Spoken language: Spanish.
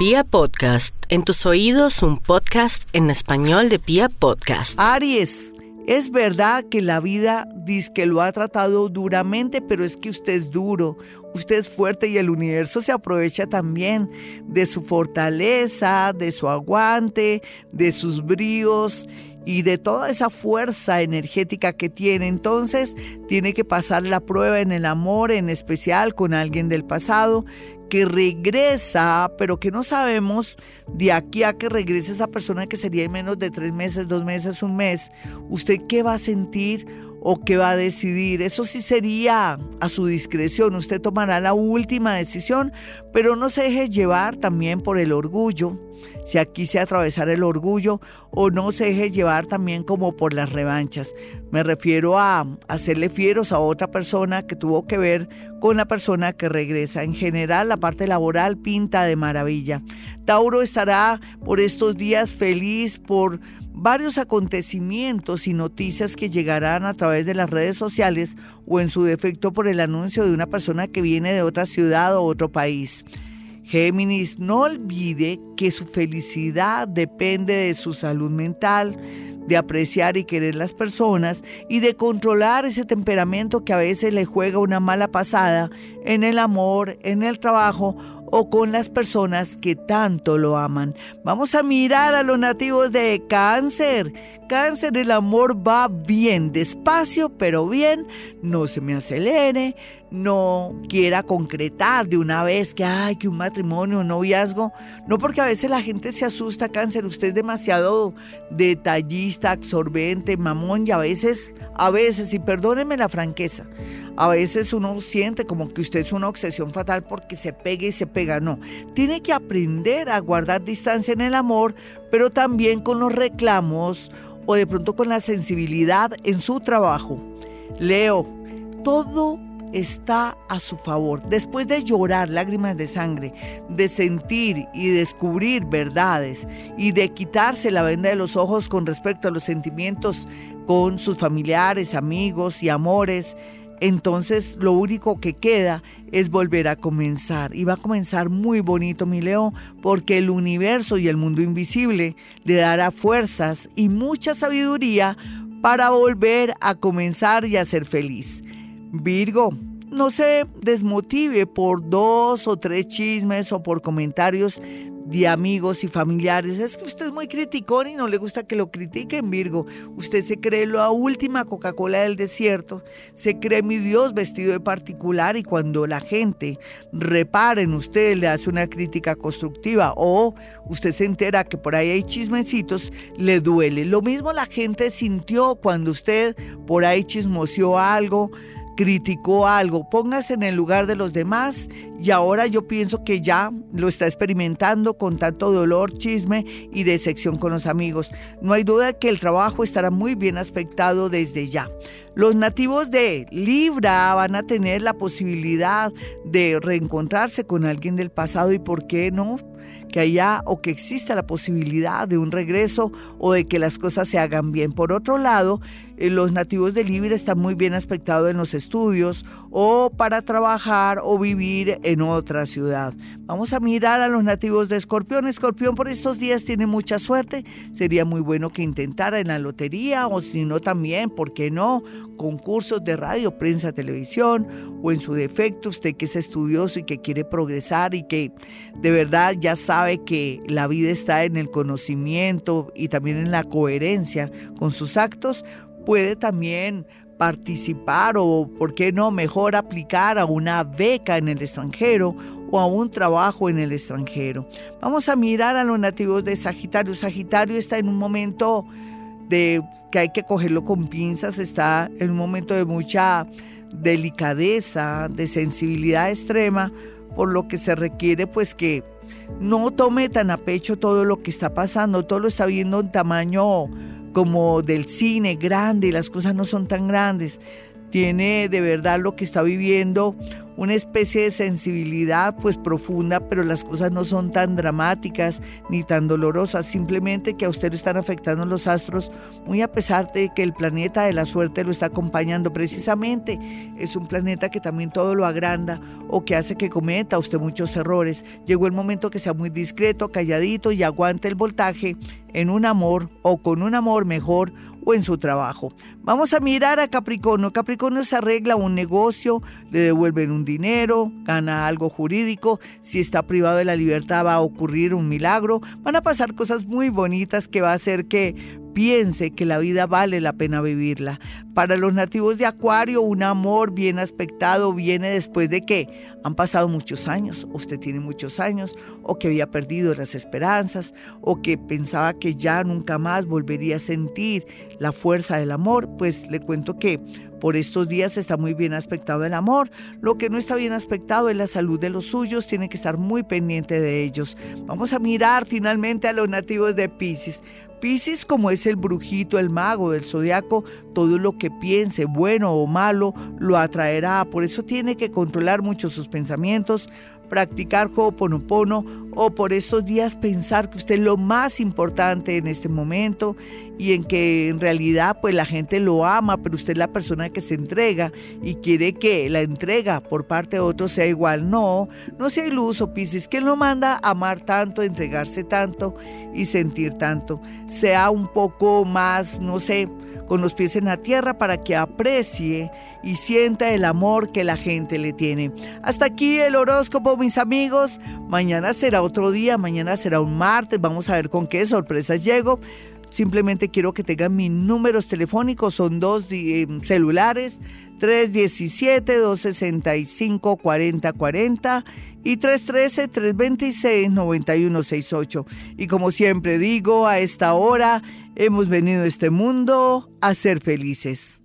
Pia Podcast, en tus oídos un podcast en español de Pia Podcast. Aries, es verdad que la vida dice que lo ha tratado duramente, pero es que usted es duro, usted es fuerte y el universo se aprovecha también de su fortaleza, de su aguante, de sus bríos y de toda esa fuerza energética que tiene. Entonces tiene que pasar la prueba en el amor, en especial con alguien del pasado que regresa, pero que no sabemos de aquí a que regrese esa persona que sería en menos de tres meses, dos meses, un mes, ¿usted qué va a sentir? O qué va a decidir. Eso sí sería a su discreción. Usted tomará la última decisión, pero no se deje llevar también por el orgullo si aquí se atravesar el orgullo o no se deje llevar también como por las revanchas. Me refiero a hacerle fieros a otra persona que tuvo que ver con la persona que regresa. En general, la parte laboral pinta de maravilla. Tauro estará por estos días feliz por varios acontecimientos y noticias que llegarán a través de las redes sociales o en su defecto por el anuncio de una persona que viene de otra ciudad o otro país. Géminis, no olvide que su felicidad depende de su salud mental, de apreciar y querer las personas y de controlar ese temperamento que a veces le juega una mala pasada en el amor, en el trabajo o con las personas que tanto lo aman. Vamos a mirar a los nativos de cáncer. Cáncer, el amor va bien, despacio, pero bien. No se me acelere, no quiera concretar de una vez que hay que un matrimonio, un noviazgo. No porque a veces la gente se asusta, cáncer, usted es demasiado detallista, absorbente, mamón y a veces, a veces, y perdóneme la franqueza, a veces uno siente como que usted es una obsesión fatal porque se pega y se pega. No, tiene que aprender a guardar distancia en el amor, pero también con los reclamos o de pronto con la sensibilidad en su trabajo. Leo, todo está a su favor. Después de llorar lágrimas de sangre, de sentir y descubrir verdades y de quitarse la venda de los ojos con respecto a los sentimientos con sus familiares, amigos y amores, entonces lo único que queda es volver a comenzar. Y va a comenzar muy bonito, mi león, porque el universo y el mundo invisible le dará fuerzas y mucha sabiduría para volver a comenzar y a ser feliz. Virgo, no se desmotive por dos o tres chismes o por comentarios de amigos y familiares. Es que usted es muy criticón y no le gusta que lo critiquen, Virgo. Usted se cree la última Coca-Cola del desierto, se cree mi Dios vestido de particular y cuando la gente repara en usted, le hace una crítica constructiva o usted se entera que por ahí hay chismecitos, le duele. Lo mismo la gente sintió cuando usted por ahí chismoseó algo criticó algo, póngase en el lugar de los demás y ahora yo pienso que ya lo está experimentando con tanto dolor, chisme y decepción con los amigos. No hay duda que el trabajo estará muy bien aspectado desde ya. Los nativos de Libra van a tener la posibilidad de reencontrarse con alguien del pasado y por qué no que haya o que exista la posibilidad de un regreso o de que las cosas se hagan bien. Por otro lado, eh, los nativos de Libra están muy bien aspectados en los estudios o para trabajar o vivir en otra ciudad. Vamos a mirar a los nativos de Escorpión. Escorpión por estos días tiene mucha suerte. Sería muy bueno que intentara en la lotería o si no también, ¿por qué no? Concursos de radio, prensa, televisión o en su defecto usted que es estudioso y que quiere progresar y que de verdad ya sabe que la vida está en el conocimiento y también en la coherencia con sus actos puede también participar o, por qué no, mejor aplicar a una beca en el extranjero o a un trabajo en el extranjero. Vamos a mirar a los nativos de Sagitario. Sagitario está en un momento de que hay que cogerlo con pinzas, está en un momento de mucha delicadeza, de sensibilidad extrema, por lo que se requiere pues que no tome tan a pecho todo lo que está pasando, todo lo está viendo en tamaño como del cine grande, las cosas no son tan grandes. Tiene de verdad lo que está viviendo una especie de sensibilidad pues profunda, pero las cosas no son tan dramáticas ni tan dolorosas, simplemente que a usted le están afectando los astros muy a pesar de que el planeta de la suerte lo está acompañando precisamente. Es un planeta que también todo lo agranda o que hace que cometa usted muchos errores. Llegó el momento que sea muy discreto, calladito y aguante el voltaje en un amor o con un amor mejor o en su trabajo. Vamos a mirar a Capricornio. Capricornio se arregla un negocio, le devuelven un dinero, gana algo jurídico. Si está privado de la libertad va a ocurrir un milagro. Van a pasar cosas muy bonitas que va a hacer que piense que la vida vale la pena vivirla. Para los nativos de Acuario, un amor bien aspectado viene después de que han pasado muchos años, usted tiene muchos años, o que había perdido las esperanzas, o que pensaba que ya nunca más volvería a sentir la fuerza del amor. Pues le cuento que por estos días está muy bien aspectado el amor. Lo que no está bien aspectado es la salud de los suyos, tiene que estar muy pendiente de ellos. Vamos a mirar finalmente a los nativos de Pisces. Piscis, como es el brujito, el mago del zodiaco, todo lo que piense, bueno o malo, lo atraerá. Por eso tiene que controlar mucho sus pensamientos, practicar Ho'oponopono o por estos días pensar que usted es lo más importante en este momento y en que en realidad pues la gente lo ama, pero usted es la persona que se entrega y quiere que la entrega por parte de otros sea igual. No, no sea iluso, Piscis. ¿Quién lo manda a amar tanto, entregarse tanto y sentir tanto? Sea un poco más, no sé, con los pies en la tierra para que aprecie y sienta el amor que la gente le tiene. Hasta aquí el horóscopo, mis amigos. Mañana será otro día, mañana será un martes. Vamos a ver con qué sorpresas llego. Simplemente quiero que tengan mis números telefónicos, son dos eh, celulares, 317-265-4040 y 313-326-9168. Y como siempre digo, a esta hora hemos venido a este mundo a ser felices.